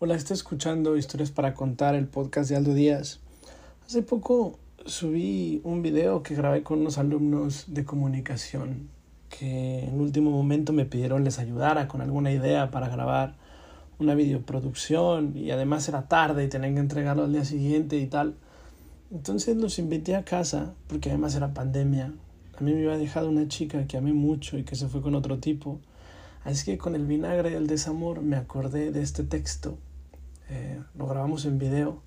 Hola, estoy escuchando Historias para Contar, el podcast de Aldo Díaz. Hace poco subí un video que grabé con unos alumnos de comunicación que en último momento me pidieron les ayudara con alguna idea para grabar una videoproducción y además era tarde y tenían que entregarlo al día siguiente y tal. Entonces los invité a casa porque además era pandemia. A mí me había dejado una chica que amé mucho y que se fue con otro tipo. Así que con el vinagre del desamor me acordé de este texto eh, lo grabamos en video.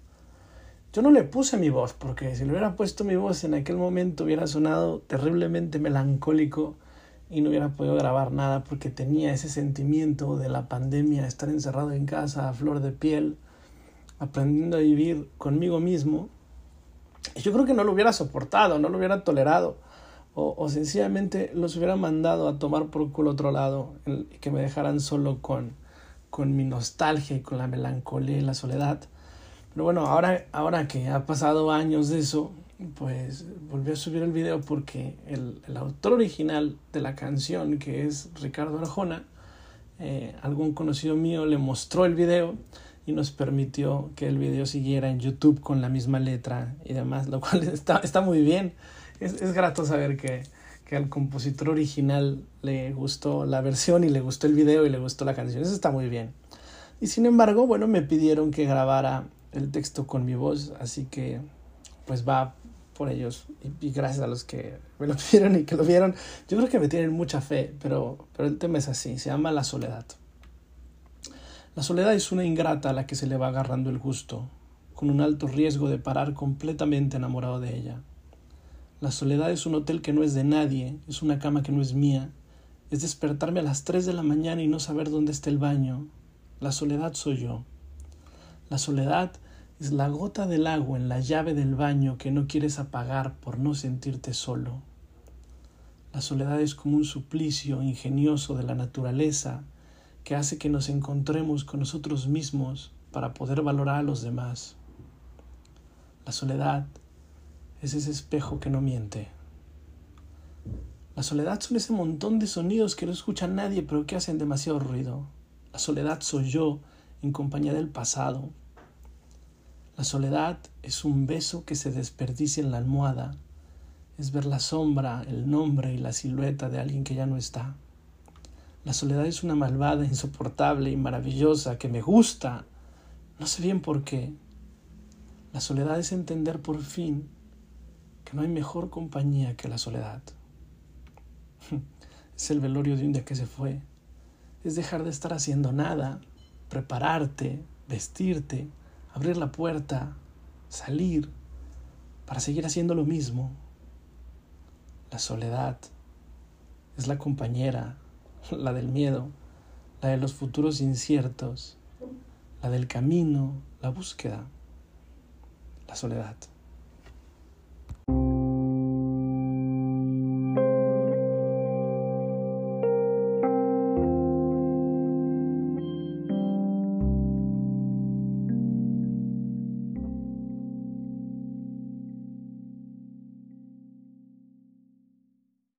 Yo no le puse mi voz, porque si le hubiera puesto mi voz en aquel momento hubiera sonado terriblemente melancólico y no hubiera podido grabar nada porque tenía ese sentimiento de la pandemia, estar encerrado en casa a flor de piel, aprendiendo a vivir conmigo mismo. Y yo creo que no lo hubiera soportado, no lo hubiera tolerado, o, sencillamente los hubiera mandado a tomar por culo otro lado y que me dejaran solo con, con mi nostalgia y con la melancolía y la soledad. Pero bueno, ahora, ahora que ha pasado años de eso, pues volví a subir el video porque el, el autor original de la canción, que es Ricardo Arjona, eh, algún conocido mío le mostró el video y nos permitió que el video siguiera en YouTube con la misma letra y demás, lo cual está, está muy bien. Es, es grato saber que, que al compositor original le gustó la versión y le gustó el video y le gustó la canción. Eso está muy bien. Y sin embargo, bueno, me pidieron que grabara el texto con mi voz, así que pues va por ellos y, gracias a los que me lo pidieron y que lo vieron. Yo creo que me tienen mucha fe, pero, pero el tema es así, se llama la soledad. La soledad es una ingrata a la que se le va agarrando el gusto, con un alto riesgo de parar completamente enamorado de ella. La soledad es un hotel que no es de nadie, es una cama que no es mía, es despertarme a las 3 de la mañana y no saber dónde está el baño. La soledad soy yo. La soledad es la gota del agua en la llave del baño que no quieres apagar por no sentirte solo. La soledad es como un suplicio ingenioso de la naturaleza que hace que nos encontremos con nosotros mismos para poder valorar a los demás. La soledad es ese espejo que no miente. La soledad son ese montón de sonidos que no escucha nadie pero que hacen demasiado ruido. La soledad soy yo en compañía del pasado. La soledad es un beso que se desperdicia en la almohada. Es ver la sombra, el nombre y la silueta de alguien que ya no está. La soledad es una malvada, insoportable y maravillosa que me gusta. No sé bien por qué. La soledad es entender por fin que no hay mejor compañía que la soledad. Es el velorio de un día que se fue. Es dejar de estar haciendo nada, prepararte, vestirte, abrir la puerta, salir, para seguir haciendo lo mismo. La soledad es la compañera, la del miedo, la de los futuros inciertos, la del camino, la búsqueda, la soledad.